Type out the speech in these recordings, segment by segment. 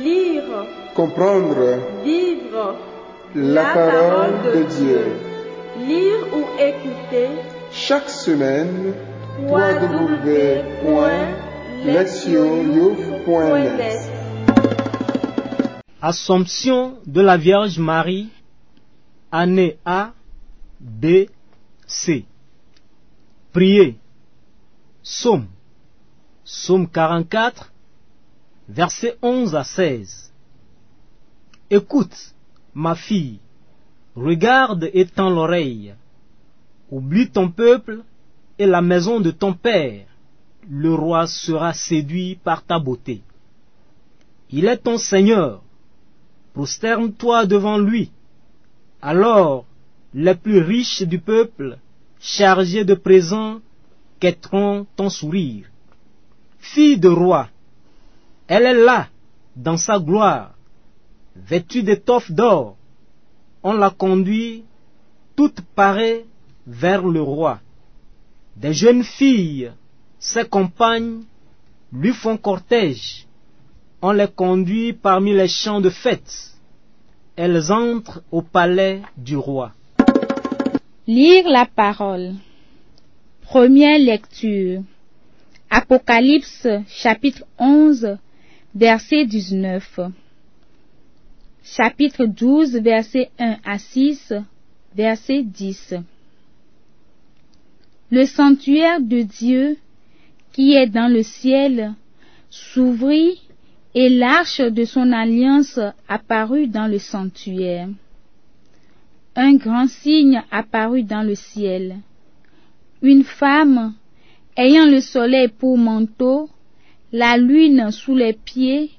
Lire, Comprendre vivre la parole de Dieu. Lire ou écouter Chaque semaine, www.lectionyouf.net Assomption de la Vierge Marie, année A, B, C. Priez. Psaume. Psaume 44, versets 11 à 16. Écoute, ma fille, regarde et tends l'oreille. Oublie ton peuple et la maison de ton père. Le roi sera séduit par ta beauté. Il est ton Seigneur. Prosterne-toi devant lui. Alors les plus riches du peuple, chargés de présents, quêteront ton sourire. Fille de roi, elle est là, dans sa gloire, vêtue d'étoffes d'or. On la conduit, toute parée, vers le roi. Des jeunes filles, ses compagnes, lui font cortège. On les conduit parmi les champs de fête. Elles entrent au palais du roi. Lire la parole. Première lecture. Apocalypse chapitre 11 verset 19. Chapitre 12 verset 1 à 6 verset 10. Le sanctuaire de Dieu qui est dans le ciel s'ouvrit et l'arche de son alliance apparut dans le sanctuaire. Un grand signe apparut dans le ciel. Une femme ayant le soleil pour manteau, la lune sous les pieds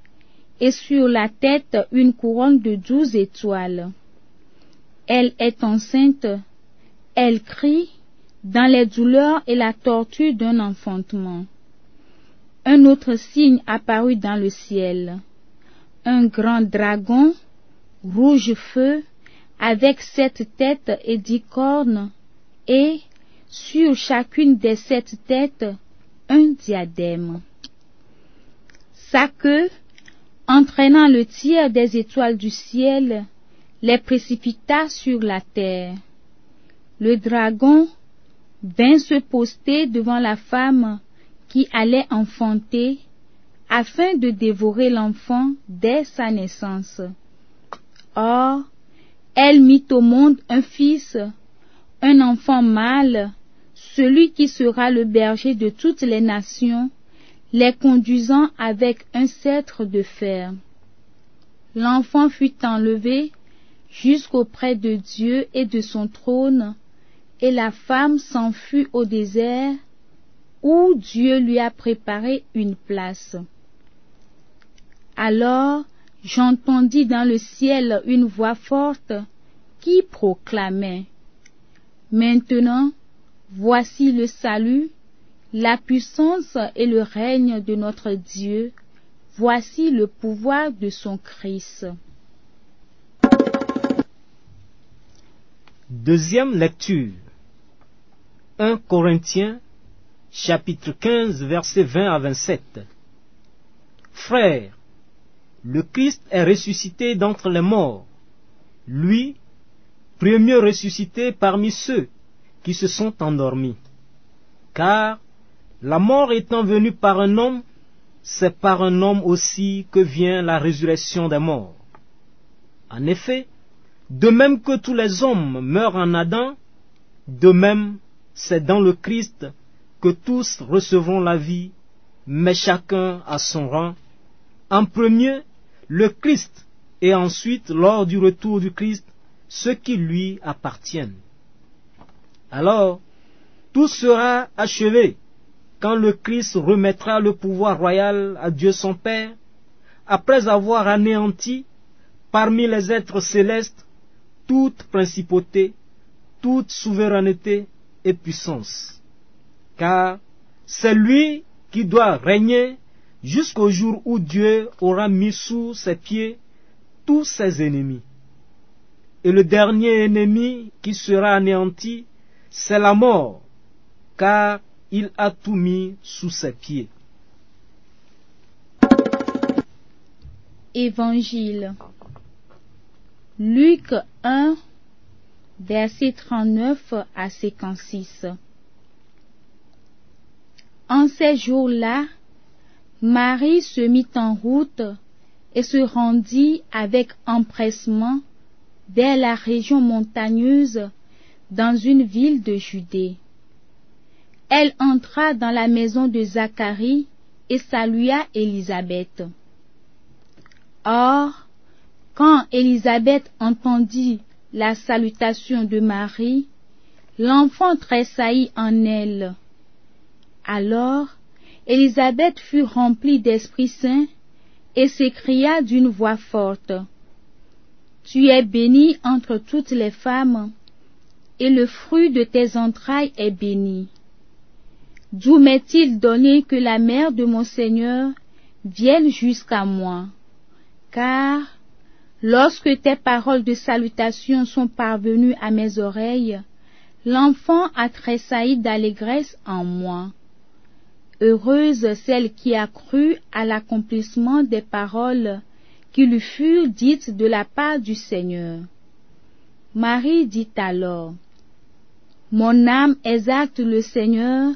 et sur la tête une couronne de douze étoiles. Elle est enceinte, elle crie dans les douleurs et la torture d'un enfantement. Un autre signe apparut dans le ciel. Un grand dragon, rouge feu, avec sept têtes et dix cornes, et, sur chacune des sept têtes, un diadème. Sa queue, entraînant le tiers des étoiles du ciel, les précipita sur la terre. Le dragon vint se poster devant la femme qui allait enfanter, afin de dévorer l'enfant dès sa naissance. Or, elle mit au monde un fils, un enfant mâle, celui qui sera le berger de toutes les nations, les conduisant avec un sceptre de fer. L'enfant fut enlevé jusqu'auprès de Dieu et de son trône, et la femme s'enfuit au désert, où Dieu lui a préparé une place. Alors j'entendis dans le ciel une voix forte qui proclamait Maintenant, voici le salut, la puissance et le règne de notre Dieu, voici le pouvoir de son Christ. Deuxième lecture. 1 Corinthiens chapitre 15 versets 20 à 27. Frères, le Christ est ressuscité d'entre les morts. Lui, premier ressuscité parmi ceux se sont endormis. Car la mort étant venue par un homme, c'est par un homme aussi que vient la résurrection des morts. En effet, de même que tous les hommes meurent en Adam, de même c'est dans le Christ que tous recevront la vie, mais chacun à son rang. En premier, le Christ, et ensuite, lors du retour du Christ, ceux qui lui appartiennent. Alors, tout sera achevé quand le Christ remettra le pouvoir royal à Dieu son Père, après avoir anéanti parmi les êtres célestes toute principauté, toute souveraineté et puissance. Car c'est lui qui doit régner jusqu'au jour où Dieu aura mis sous ses pieds tous ses ennemis. Et le dernier ennemi qui sera anéanti, c'est la mort, car il a tout mis sous ses pieds. Évangile. Luc 1, verset 39 à 56. En ces jours-là, Marie se mit en route et se rendit avec empressement vers la région montagneuse dans une ville de Judée. Elle entra dans la maison de Zacharie et salua Élisabeth. Or, quand Élisabeth entendit la salutation de Marie, l'enfant tressaillit en elle. Alors, Élisabeth fut remplie d'Esprit Saint et s'écria d'une voix forte. Tu es bénie entre toutes les femmes, et le fruit de tes entrailles est béni. D'où m'est-il donné que la mère de mon Seigneur vienne jusqu'à moi? Car lorsque tes paroles de salutation sont parvenues à mes oreilles, l'enfant a tressailli d'allégresse en moi. Heureuse celle qui a cru à l'accomplissement des paroles qui lui furent dites de la part du Seigneur. Marie dit alors, Mon âme exalte le Seigneur,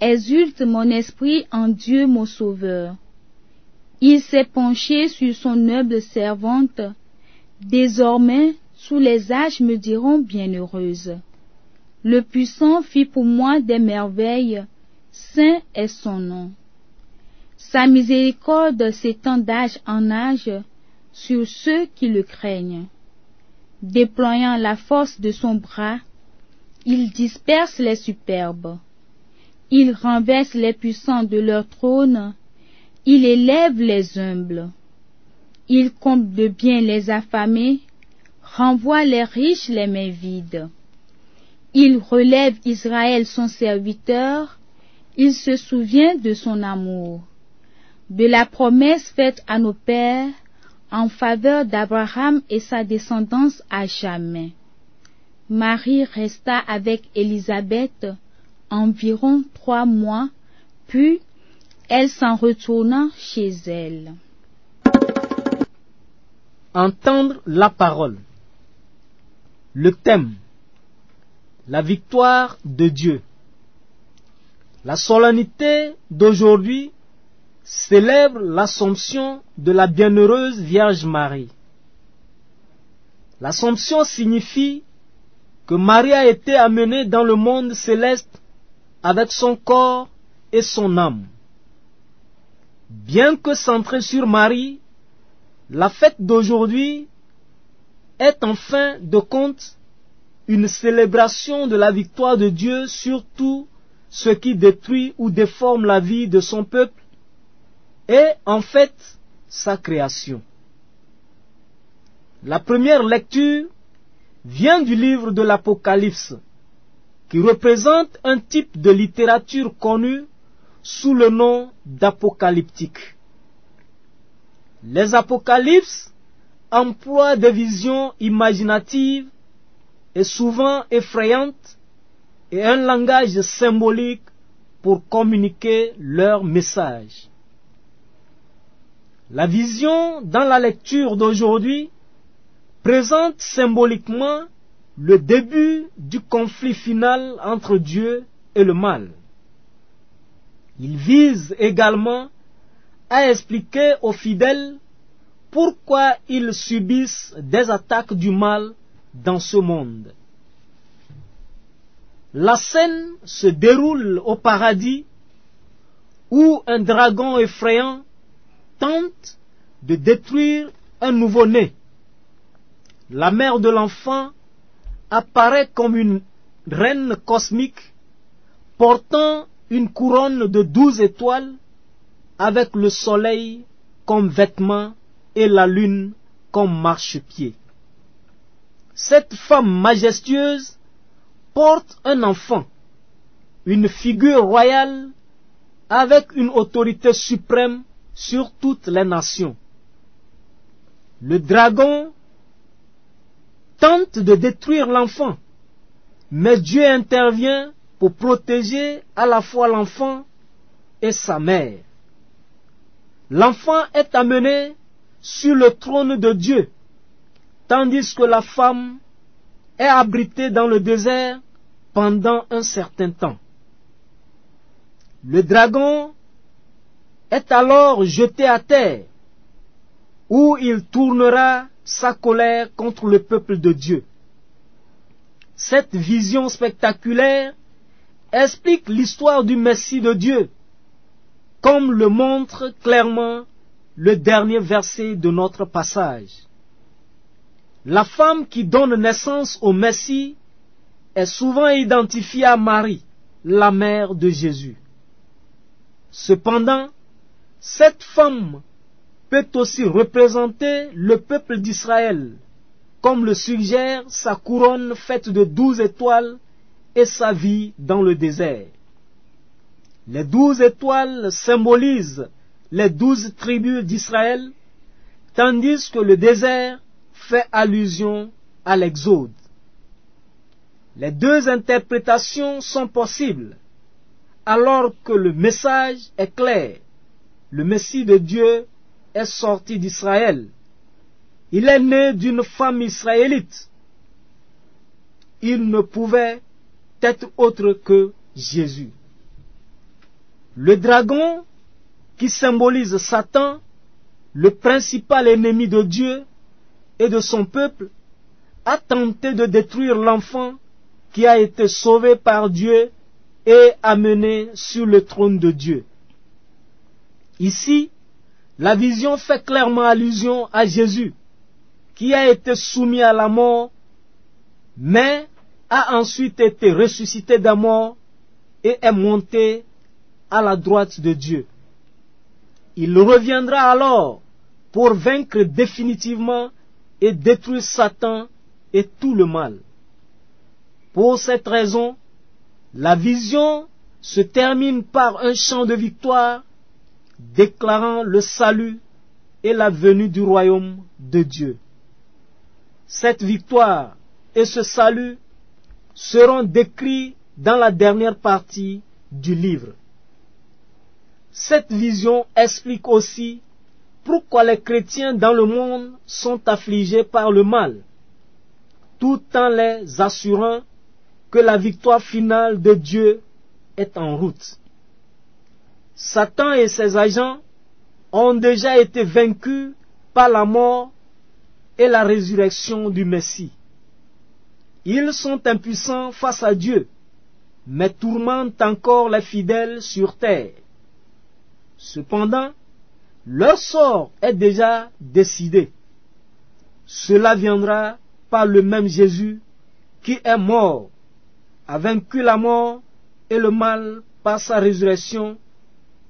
exulte mon esprit en Dieu mon Sauveur. Il s'est penché sur son noble servante, désormais tous les âges me diront bienheureuse. Le puissant fit pour moi des merveilles, saint est son nom. Sa miséricorde s'étend d'âge en âge sur ceux qui le craignent. Déployant la force de son bras, il disperse les superbes. Il renverse les puissants de leur trône, il élève les humbles. Il compte de bien les affamés, renvoie les riches les mains vides. Il relève Israël son serviteur, il se souvient de son amour, de la promesse faite à nos pères en faveur d'Abraham et sa descendance à jamais. Marie resta avec Élisabeth environ trois mois, puis elle s'en retourna chez elle. Entendre la parole. Le thème. La victoire de Dieu. La solennité d'aujourd'hui célèbre l'Assomption de la bienheureuse Vierge Marie. L'Assomption signifie que Marie a été amenée dans le monde céleste avec son corps et son âme. Bien que centrée sur Marie, la fête d'aujourd'hui est en fin de compte une célébration de la victoire de Dieu sur tout ce qui détruit ou déforme la vie de son peuple et en fait sa création. La première lecture vient du livre de l'Apocalypse, qui représente un type de littérature connue sous le nom d'apocalyptique. Les apocalypses emploient des visions imaginatives et souvent effrayantes et un langage symbolique pour communiquer leur message. La vision dans la lecture d'aujourd'hui présente symboliquement le début du conflit final entre Dieu et le mal. Il vise également à expliquer aux fidèles pourquoi ils subissent des attaques du mal dans ce monde. La scène se déroule au paradis où un dragon effrayant tente de détruire un nouveau-né. La mère de l'enfant apparaît comme une reine cosmique portant une couronne de douze étoiles avec le soleil comme vêtement et la lune comme marchepied. Cette femme majestueuse porte un enfant, une figure royale avec une autorité suprême sur toutes les nations. Le dragon tente de détruire l'enfant, mais Dieu intervient pour protéger à la fois l'enfant et sa mère. L'enfant est amené sur le trône de Dieu, tandis que la femme est abritée dans le désert pendant un certain temps. Le dragon est alors jeté à terre, où il tournera sa colère contre le peuple de Dieu. Cette vision spectaculaire explique l'histoire du Messie de Dieu, comme le montre clairement le dernier verset de notre passage. La femme qui donne naissance au Messie est souvent identifiée à Marie, la mère de Jésus. Cependant, cette femme peut aussi représenter le peuple d'Israël, comme le suggère sa couronne faite de douze étoiles et sa vie dans le désert. Les douze étoiles symbolisent les douze tribus d'Israël, tandis que le désert fait allusion à l'Exode. Les deux interprétations sont possibles, alors que le message est clair. Le Messie de Dieu est sorti d'Israël. Il est né d'une femme israélite. Il ne pouvait être autre que Jésus. Le dragon, qui symbolise Satan, le principal ennemi de Dieu et de son peuple, a tenté de détruire l'enfant qui a été sauvé par Dieu et amené sur le trône de Dieu. Ici, la vision fait clairement allusion à Jésus, qui a été soumis à la mort, mais a ensuite été ressuscité mort et est monté à la droite de Dieu. Il reviendra alors pour vaincre définitivement et détruire Satan et tout le mal. Pour cette raison, la vision se termine par un chant de victoire déclarant le salut et la venue du royaume de Dieu. Cette victoire et ce salut seront décrits dans la dernière partie du livre. Cette vision explique aussi pourquoi les chrétiens dans le monde sont affligés par le mal, tout en les assurant que la victoire finale de Dieu est en route. Satan et ses agents ont déjà été vaincus par la mort et la résurrection du Messie. Ils sont impuissants face à Dieu, mais tourmentent encore les fidèles sur terre. Cependant, leur sort est déjà décidé. Cela viendra par le même Jésus qui est mort, a vaincu la mort et le mal par sa résurrection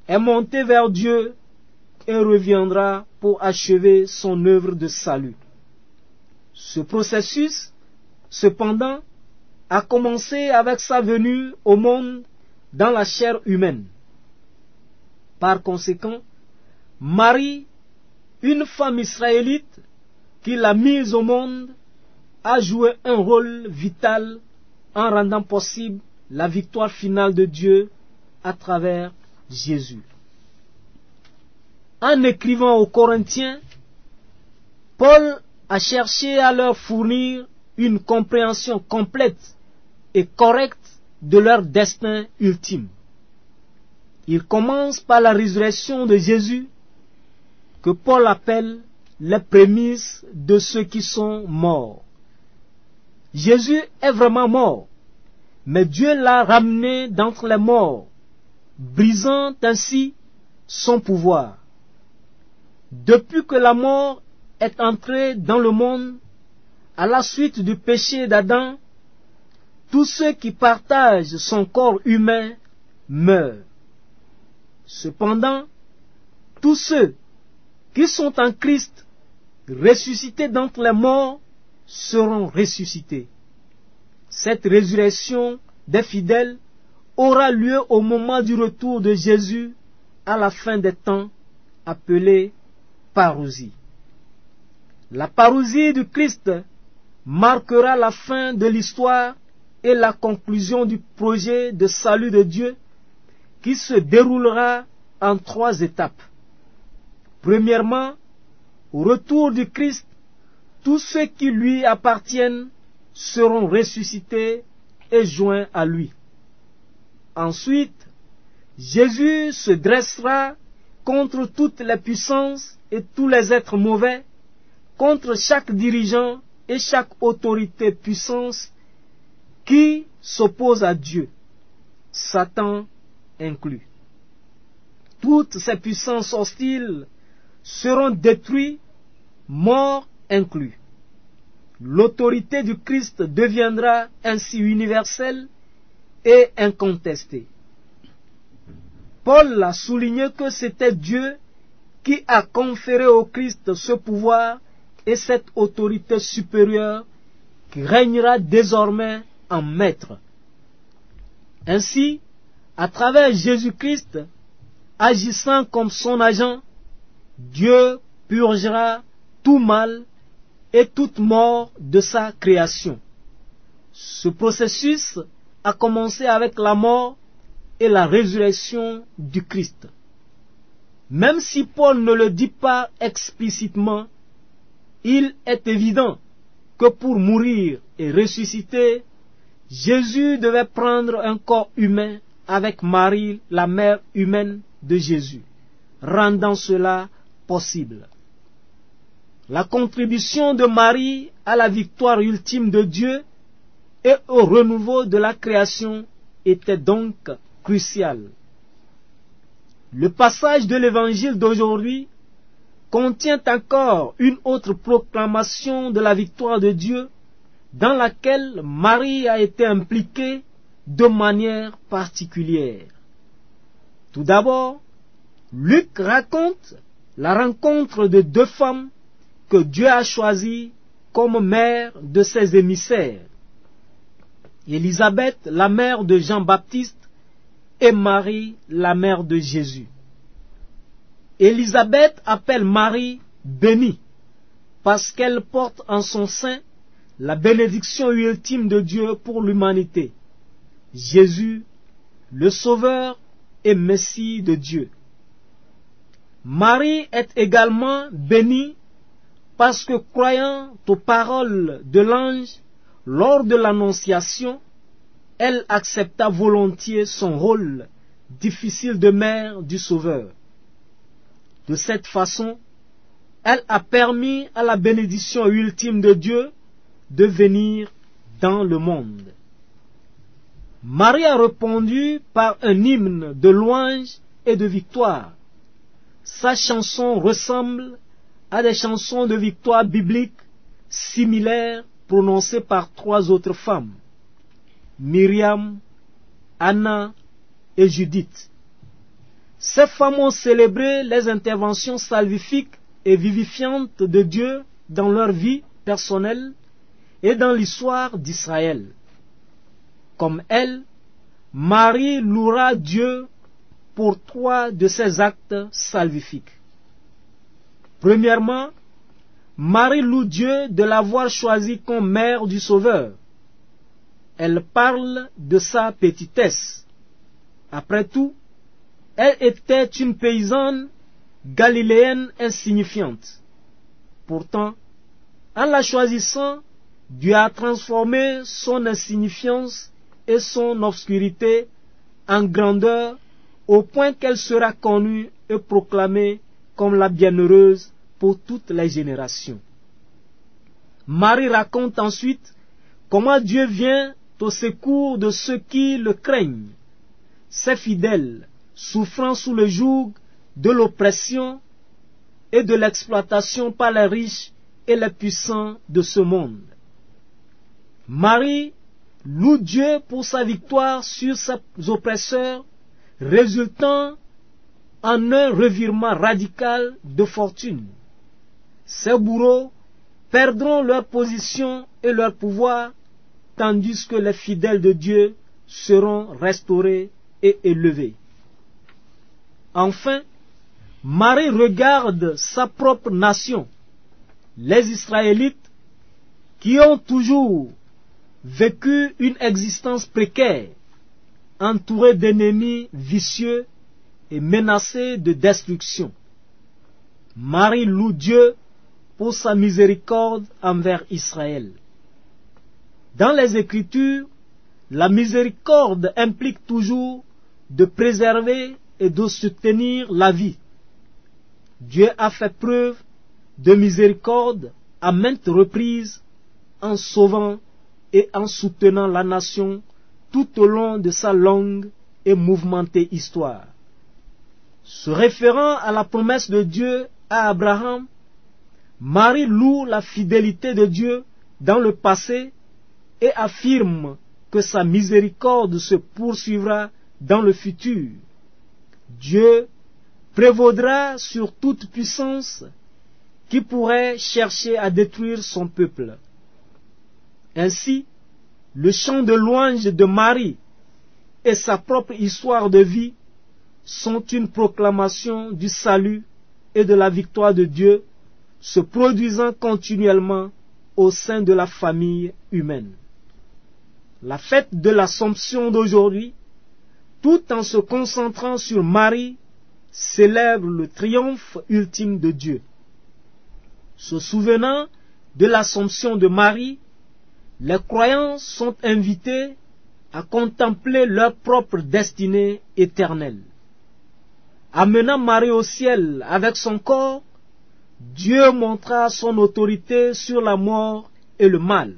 est monté vers Dieu et reviendra pour achever son œuvre de salut. Ce processus, cependant, a commencé avec sa venue au monde dans la chair humaine. Par conséquent, Marie, une femme israélite qui l'a mise au monde, a joué un rôle vital en rendant possible la victoire finale de Dieu à travers Jésus. En écrivant aux Corinthiens, Paul a cherché à leur fournir une compréhension complète et correcte de leur destin ultime. Il commence par la résurrection de Jésus, que Paul appelle les prémices de ceux qui sont morts. Jésus est vraiment mort, mais Dieu l'a ramené d'entre les morts brisant ainsi son pouvoir. Depuis que la mort est entrée dans le monde, à la suite du péché d'Adam, tous ceux qui partagent son corps humain meurent. Cependant, tous ceux qui sont en Christ, ressuscités d'entre les morts, seront ressuscités. Cette résurrection des fidèles aura lieu au moment du retour de Jésus à la fin des temps, appelé parousie. La parousie du Christ marquera la fin de l'histoire et la conclusion du projet de salut de Dieu qui se déroulera en trois étapes. Premièrement, Au retour du Christ, tous ceux qui lui appartiennent seront ressuscités et joints à lui. Ensuite, Jésus se dressera contre toutes les puissances et tous les êtres mauvais, contre chaque dirigeant et chaque autorité puissance qui s'oppose à Dieu, Satan inclus. Toutes ces puissances hostiles seront détruites, morts inclus. L'autorité du Christ deviendra ainsi universelle et incontestée. Paul a souligné que c'était Dieu qui a conféré au Christ ce pouvoir et cette autorité supérieure qui régnera désormais en maître. Ainsi, à travers Jésus-Christ, agissant comme son agent, Dieu purgera tout mal et toute mort de sa création. Ce processus a commencé avec la mort et la résurrection du Christ. Même si Paul ne le dit pas explicitement, il est évident que pour mourir et ressusciter, Jésus devait prendre un corps humain avec Marie, la mère humaine de Jésus, rendant cela possible. La contribution de Marie à la victoire ultime de Dieu et au renouveau de la création était donc cruciale. Le passage de l'évangile d'aujourd'hui contient encore une autre proclamation de la victoire de Dieu dans laquelle Marie a été impliquée de manière particulière. Tout d'abord, Luc raconte la rencontre de deux femmes que Dieu a choisies comme mère de ses émissaires. Élisabeth, la mère de Jean-Baptiste, et Marie, la mère de Jésus. Élisabeth appelle Marie bénie parce qu'elle porte en son sein la bénédiction ultime de Dieu pour l'humanité. Jésus, le Sauveur et Messie de Dieu. Marie est également bénie parce que croyant aux paroles de l'ange lors de l'annonciation, elle accepta volontiers son rôle difficile de mère du Sauveur. De cette façon, elle a permis à la bénédiction ultime de Dieu de venir dans le monde. Marie a répondu par un hymne de louange et de victoire. Sa chanson ressemble à des chansons de victoire bibliques similaires prononcées par trois autres femmes, Myriam, Anna et Judith. Ces femmes ont célébré les interventions salvifiques et vivifiantes de Dieu dans leur vie personnelle et dans l'histoire d'Israël. Comme elles, Marie louera Dieu pour trois de ses actes salvifiques. Premièrement, Marie loue Dieu de l'avoir choisie comme mère du Sauveur. Elle parle de sa petitesse. Après tout, elle était une paysanne galiléenne insignifiante. Pourtant, en la choisissant, Dieu a transformé son insignifiance et son obscurité en grandeur au point qu'elle sera connue et proclamée comme la bienheureuse toutes les générations. Marie raconte ensuite comment Dieu vient au secours de ceux qui le craignent, ses fidèles, souffrant sous le joug de l'oppression et de l'exploitation par les riches et les puissants de ce monde. Marie loue Dieu pour sa victoire sur ses oppresseurs, résultant en un revirement radical de fortune. Ces bourreaux perdront leur position et leur pouvoir, tandis que les fidèles de Dieu seront restaurés et élevés. Enfin, Marie regarde sa propre nation, les Israélites, qui ont toujours vécu une existence précaire, entourée d'ennemis vicieux et menacés de destruction. Marie loue Dieu pour sa miséricorde envers Israël. Dans les Écritures, la miséricorde implique toujours de préserver et de soutenir la vie. Dieu a fait preuve de miséricorde à maintes reprises en sauvant et en soutenant la nation tout au long de sa longue et mouvementée histoire. Se référant à la promesse de Dieu à Abraham, Marie loue la fidélité de Dieu dans le passé et affirme que sa miséricorde se poursuivra dans le futur. Dieu prévaudra sur toute puissance qui pourrait chercher à détruire son peuple. Ainsi, le chant de louange de Marie et sa propre histoire de vie sont une proclamation du salut et de la victoire de Dieu se produisant continuellement au sein de la famille humaine. La fête de l'Assomption d'aujourd'hui, tout en se concentrant sur Marie, célèbre le triomphe ultime de Dieu. Se souvenant de l'Assomption de Marie, les croyants sont invités à contempler leur propre destinée éternelle. Amenant Marie au ciel avec son corps, Dieu montra son autorité sur la mort et le mal.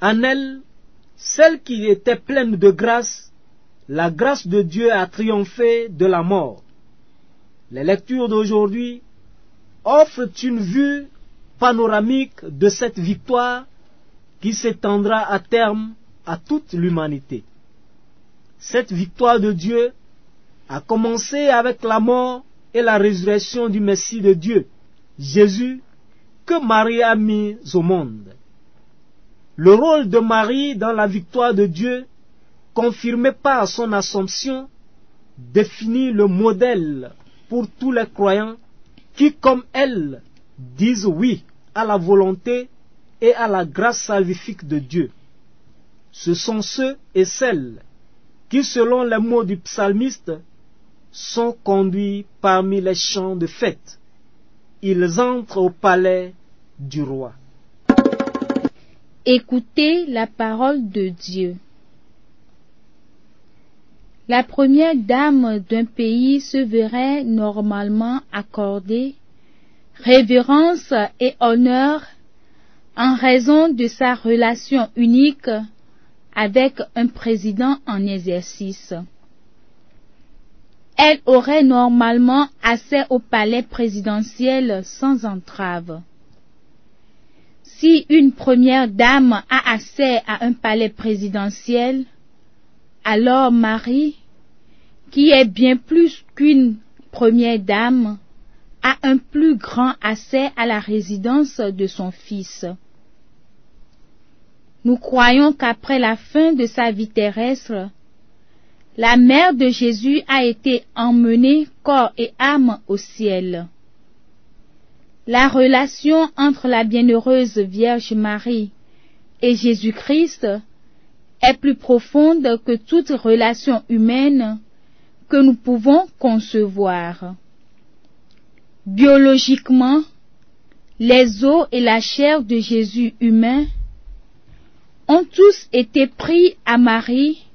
En elle, celle qui était pleine de grâce, la grâce de Dieu a triomphé de la mort. Les lectures d'aujourd'hui offrent une vue panoramique de cette victoire qui s'étendra à terme à toute l'humanité. Cette victoire de Dieu a commencé avec la mort et la résurrection du Messie de Dieu, Jésus, que Marie a mis au monde. Le rôle de Marie dans la victoire de Dieu, confirmé par son assomption, définit le modèle pour tous les croyants qui, comme elle, disent oui à la volonté et à la grâce salvifique de Dieu. Ce sont ceux et celles qui, selon les mots du psalmiste, sont conduits parmi les champs de fête. Ils entrent au palais du roi. Écoutez la parole de Dieu. La première dame d'un pays se verrait normalement accorder révérence et honneur en raison de sa relation unique avec un président en exercice elle aurait normalement accès au palais présidentiel sans entrave. Si une première dame a accès à un palais présidentiel, alors Marie, qui est bien plus qu'une première dame, a un plus grand accès à la résidence de son fils. Nous croyons qu'après la fin de sa vie terrestre, la mère de Jésus a été emmenée corps et âme au ciel. La relation entre la bienheureuse Vierge Marie et Jésus-Christ est plus profonde que toute relation humaine que nous pouvons concevoir. Biologiquement, les os et la chair de Jésus humain ont tous été pris à Marie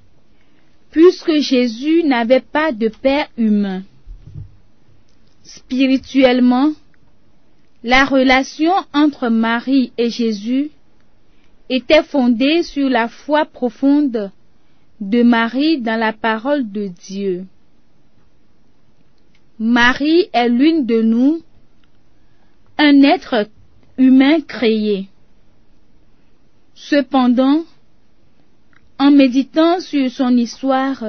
puisque Jésus n'avait pas de père humain. Spirituellement, la relation entre Marie et Jésus était fondée sur la foi profonde de Marie dans la parole de Dieu. Marie est l'une de nous, un être humain créé. Cependant, en méditant sur son histoire,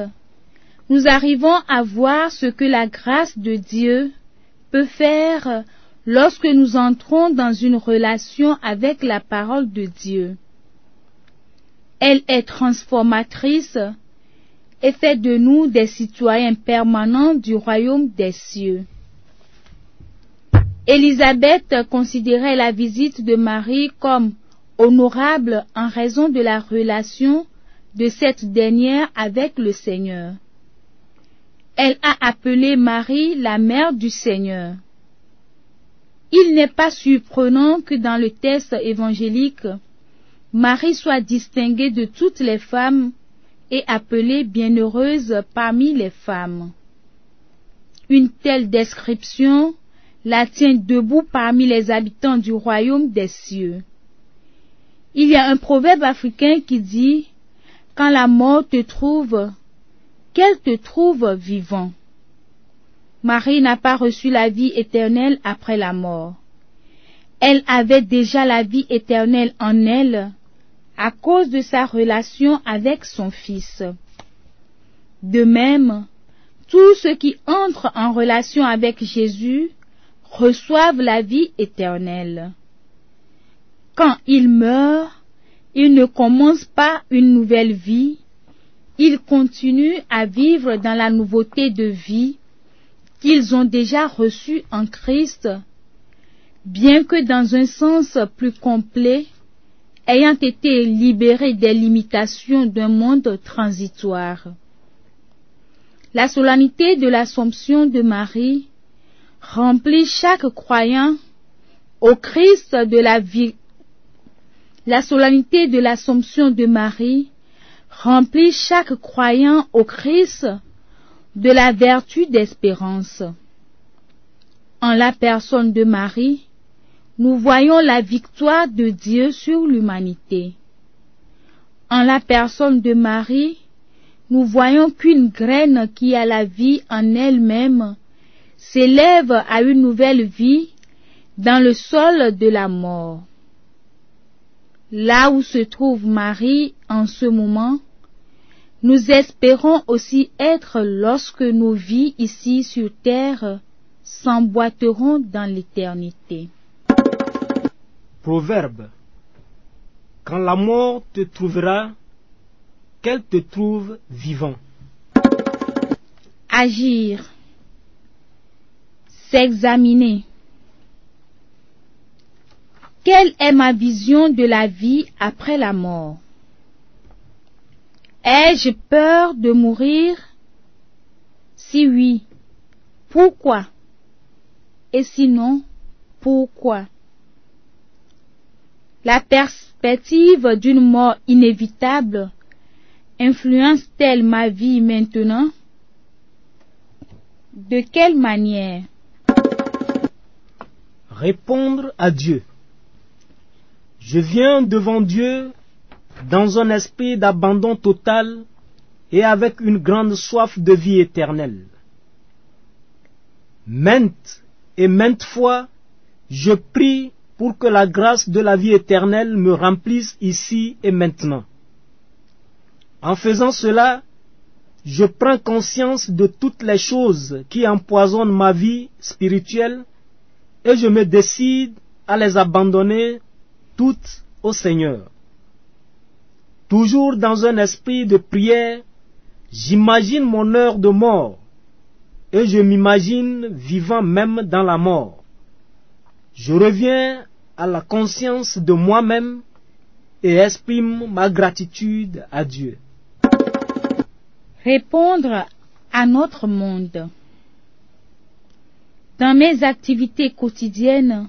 nous arrivons à voir ce que la grâce de Dieu peut faire lorsque nous entrons dans une relation avec la parole de Dieu. Elle est transformatrice et fait de nous des citoyens permanents du royaume des cieux. Élisabeth considérait la visite de Marie comme honorable en raison de la relation de cette dernière avec le Seigneur. Elle a appelé Marie la mère du Seigneur. Il n'est pas surprenant que dans le texte évangélique, Marie soit distinguée de toutes les femmes et appelée bienheureuse parmi les femmes. Une telle description la tient debout parmi les habitants du royaume des cieux. Il y a un proverbe africain qui dit Quand la mort te trouve, qu'elle te trouve vivant. Marie n'a pas reçu la vie éternelle après la mort. Elle avait déjà la vie éternelle en elle à cause de sa relation avec son Fils. De même, tous ceux qui entrent en relation avec Jésus reçoivent la vie éternelle. Quand ils meurent, ils ne commencent pas une nouvelle vie, ils continuent à vivre dans la nouveauté de vie qu'ils ont déjà reçue en Christ, bien que dans un sens plus complet, ayant été libérés des limitations d'un monde transitoire. La solennité de l'Assomption de Marie remplit chaque croyant au Christ de la vie. La solennité de l'Assomption de Marie remplit chaque croyant au Christ de la vertu d'espérance. En la personne de Marie, nous voyons la victoire de Dieu sur l'humanité. En la personne de Marie, nous voyons qu'une graine qui a la vie en elle-même s'élève à une nouvelle vie dans le sol de la mort. Là où se trouve Marie en ce moment, nous espérons aussi être lorsque nos vies ici sur terre s'emboîteront dans l'éternité. Proverbe. Quand la mort te trouvera, qu'elle te trouve vivant. Agir. S'examiner. Quelle est ma vision de la vie après la mort? Ai-je peur de mourir? Si oui, pourquoi? Et sinon, pourquoi? La perspective d'une mort inévitable influence-t-elle ma vie maintenant? De quelle manière? Répondre à Dieu. Je viens devant Dieu dans un esprit d'abandon total et avec une grande soif de vie éternelle. Maintes et maintes fois, je prie pour que la grâce de la vie éternelle me remplisse ici et maintenant. En faisant cela, je prends conscience de toutes les choses qui empoisonnent ma vie spirituelle et je me décide à les abandonner toutes au Seigneur. Toujours dans un esprit de prière, j'imagine mon heure de mort et je m'imagine vivant même dans la mort. Je reviens à la conscience de moi-même et exprime ma gratitude à Dieu. Répondre à notre monde. Dans mes activités quotidiennes,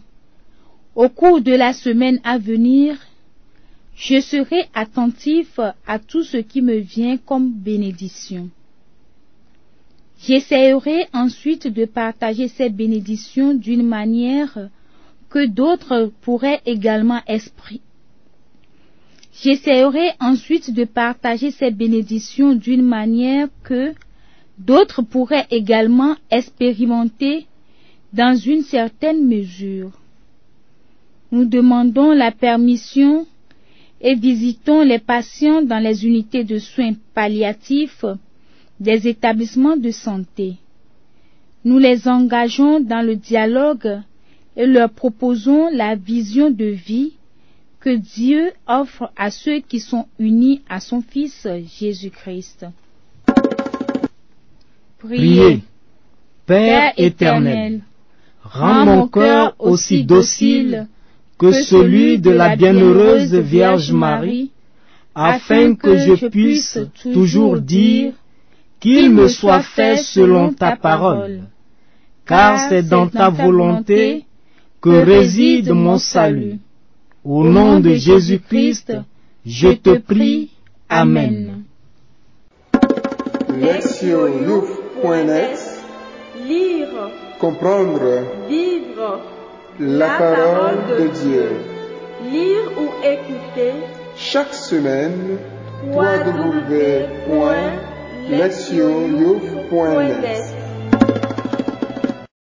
au cours de la semaine à venir, je serai attentif à tout ce qui me vient comme bénédiction. J'essaierai ensuite de partager ces bénédictions d'une manière que d'autres pourraient également esprit. J'essaierai ensuite de partager ces bénédictions d'une manière que d'autres pourraient également expérimenter dans une certaine mesure. Nous demandons la permission et visitons les patients dans les unités de soins palliatifs des établissements de santé. Nous les engageons dans le dialogue et leur proposons la vision de vie que Dieu offre à ceux qui sont unis à son Fils Jésus-Christ. Priez. Père éternel, rends mon cœur aussi docile que celui de la bienheureuse Vierge Marie, afin que je puisse toujours dire qu'il me soit fait selon ta parole, car c'est dans ta volonté que réside mon salut. Au nom de Jésus-Christ, je te prie. Amen la, parole, de Dieu. Lire ou écouter. Chaque semaine www.lectionyouf.net